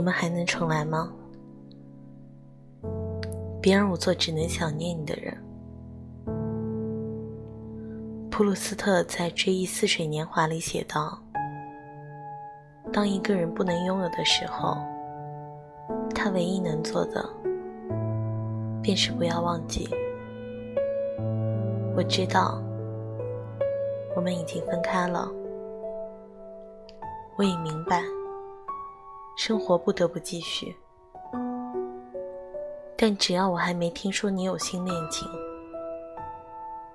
我们还能重来吗？别让我做只能想念你的人。普鲁斯特在《追忆似水年华》里写道：“当一个人不能拥有的时候，他唯一能做的，便是不要忘记。”我知道，我们已经分开了。我已明白，生活不得不继续。但只要我还没听说你有新恋情，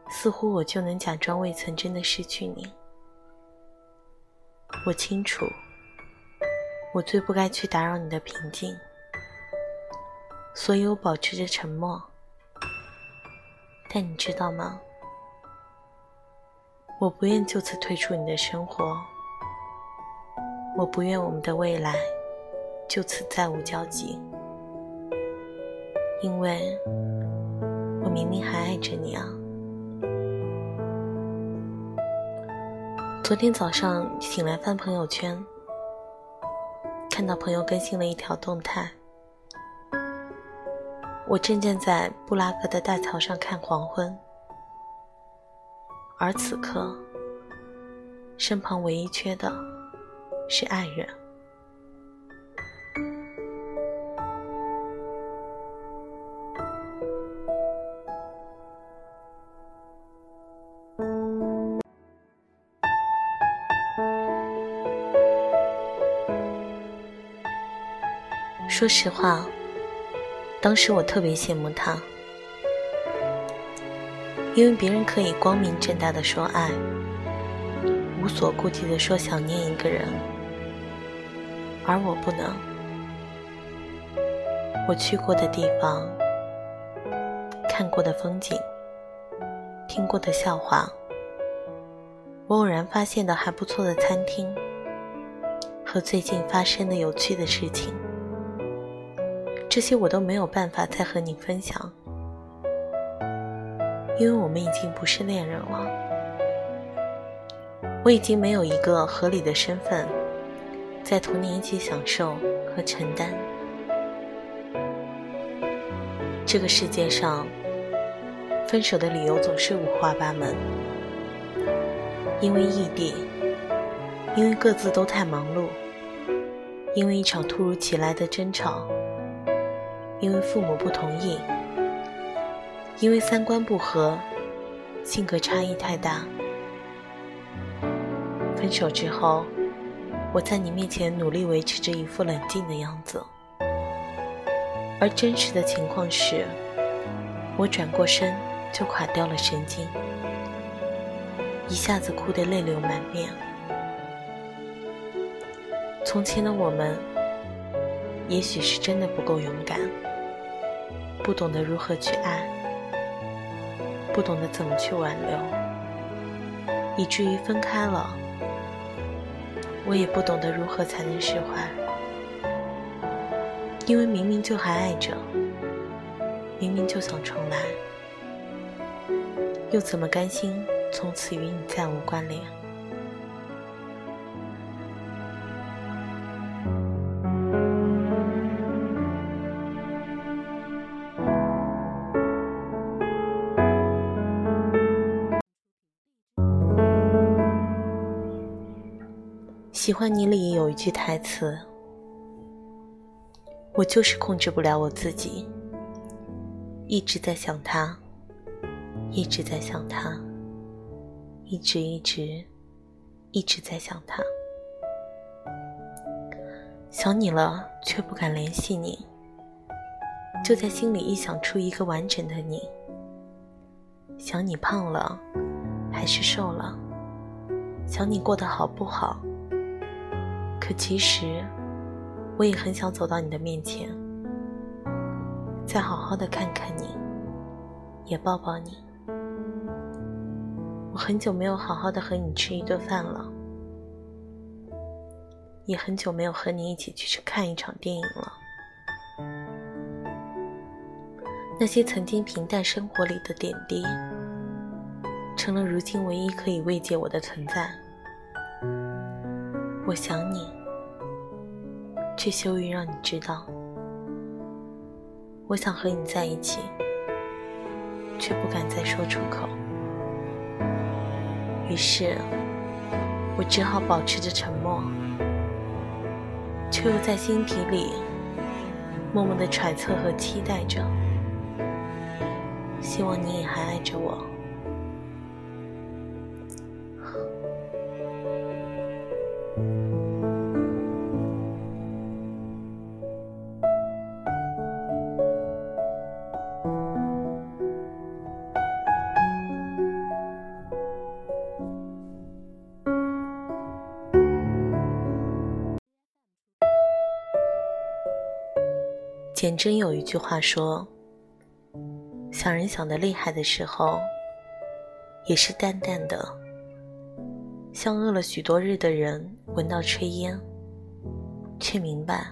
似乎我就能假装未曾真的失去你。我清楚，我最不该去打扰你的平静，所以我保持着沉默。但你知道吗？我不愿就此退出你的生活，我不愿我们的未来就此再无交集。因为我明明还爱着你啊！昨天早上醒来翻朋友圈，看到朋友更新了一条动态。我正站在布拉格的大桥上看黄昏，而此刻，身旁唯一缺的是爱人。说实话，当时我特别羡慕他，因为别人可以光明正大的说爱，无所顾忌的说想念一个人，而我不能。我去过的地方，看过的风景，听过的笑话，我偶然发现的还不错的餐厅，和最近发生的有趣的事情。这些我都没有办法再和你分享，因为我们已经不是恋人了。我已经没有一个合理的身份，在同你一起享受和承担。这个世界上，分手的理由总是五花八门，因为异地，因为各自都太忙碌，因为一场突如其来的争吵。因为父母不同意，因为三观不合，性格差异太大。分手之后，我在你面前努力维持着一副冷静的样子，而真实的情况是，我转过身就垮掉了神经，一下子哭得泪流满面。从前的我们，也许是真的不够勇敢。不懂得如何去爱，不懂得怎么去挽留，以至于分开了。我也不懂得如何才能释怀，因为明明就还爱着，明明就想重来，又怎么甘心从此与你再无关联？喜欢你里有一句台词：“我就是控制不了我自己，一直在想他，一直在想他，一直一直一直在想他，想你了却不敢联系你，就在心里臆想出一个完整的你。想你胖了还是瘦了，想你过得好不好。”可其实，我也很想走到你的面前，再好好的看看你，也抱抱你。我很久没有好好的和你吃一顿饭了，也很久没有和你一起去看一场电影了。那些曾经平淡生活里的点滴，成了如今唯一可以慰藉我的存在。我想你，却羞于让你知道。我想和你在一起，却不敢再说出口。于是，我只好保持着沉默，却又在心底里默默的揣测和期待着，希望你也还爱着我。简真有一句话说：“想人想得厉害的时候，也是淡淡的，像饿了许多日的人闻到炊烟，却明白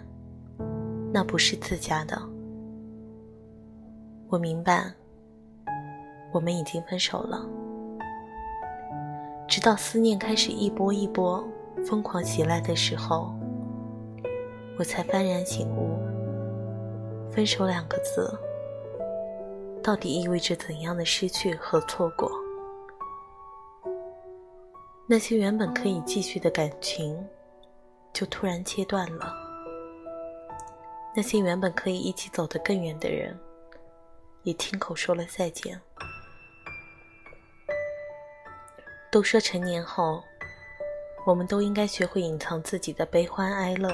那不是自家的。”我明白，我们已经分手了。直到思念开始一波一波疯狂袭来的时候，我才幡然醒悟。分手两个字，到底意味着怎样的失去和错过？那些原本可以继续的感情，就突然切断了；那些原本可以一起走得更远的人，也亲口说了再见。都说成年后，我们都应该学会隐藏自己的悲欢哀乐。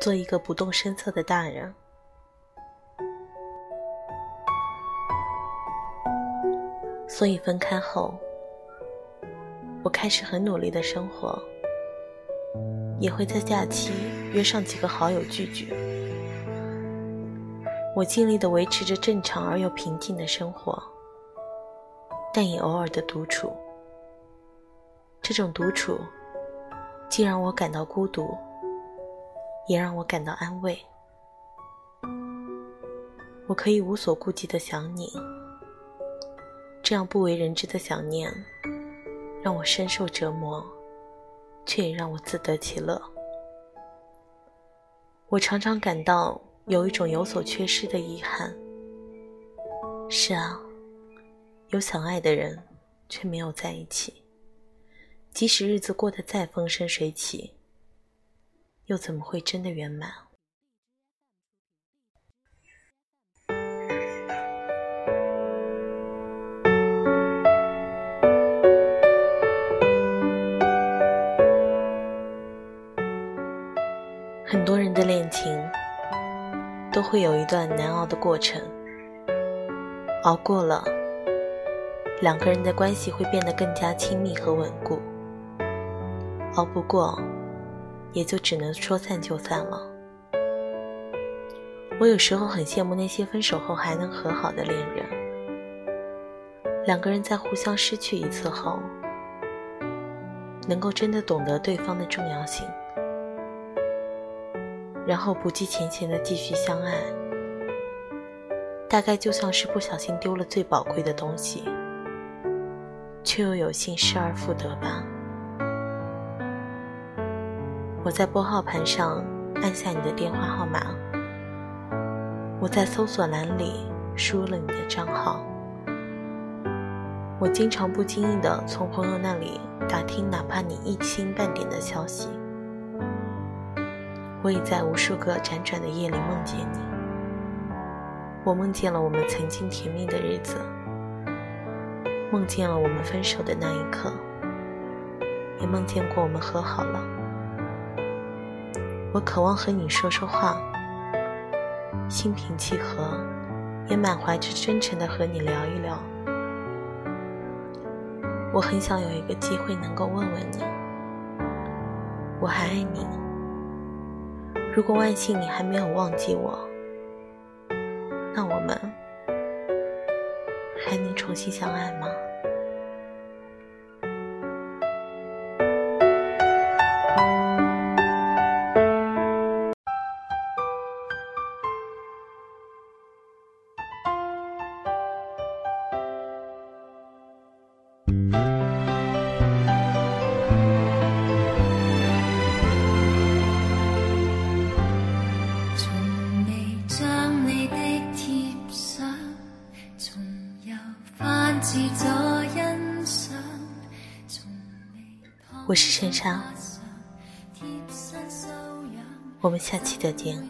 做一个不动声色的大人，所以分开后，我开始很努力的生活，也会在假期约上几个好友聚聚。我尽力的维持着正常而又平静的生活，但也偶尔的独处。这种独处，既让我感到孤独。也让我感到安慰。我可以无所顾忌的想你，这样不为人知的想念，让我深受折磨，却也让我自得其乐。我常常感到有一种有所缺失的遗憾。是啊，有想爱的人，却没有在一起。即使日子过得再风生水起。又怎么会真的圆满？很多人的恋情都会有一段难熬的过程，熬过了，两个人的关系会变得更加亲密和稳固；熬不过。也就只能说散就散了。我有时候很羡慕那些分手后还能和好的恋人，两个人在互相失去一次后，能够真的懂得对方的重要性，然后不计前嫌的继续相爱，大概就像是不小心丢了最宝贵的东西，却又有幸失而复得吧。我在拨号盘上按下你的电话号码，我在搜索栏里输入了你的账号，我经常不经意的从朋友那里打听哪怕你一星半点的消息，我也在无数个辗转的夜里梦见你，我梦见了我们曾经甜蜜的日子，梦见了我们分手的那一刻，也梦见过我们和好了。我渴望和你说说话，心平气和，也满怀着真诚的和你聊一聊。我很想有一个机会能够问问你，我还爱你。如果万幸你还没有忘记我，那我们还能重新相爱吗？我是珊珊，我们下期再见。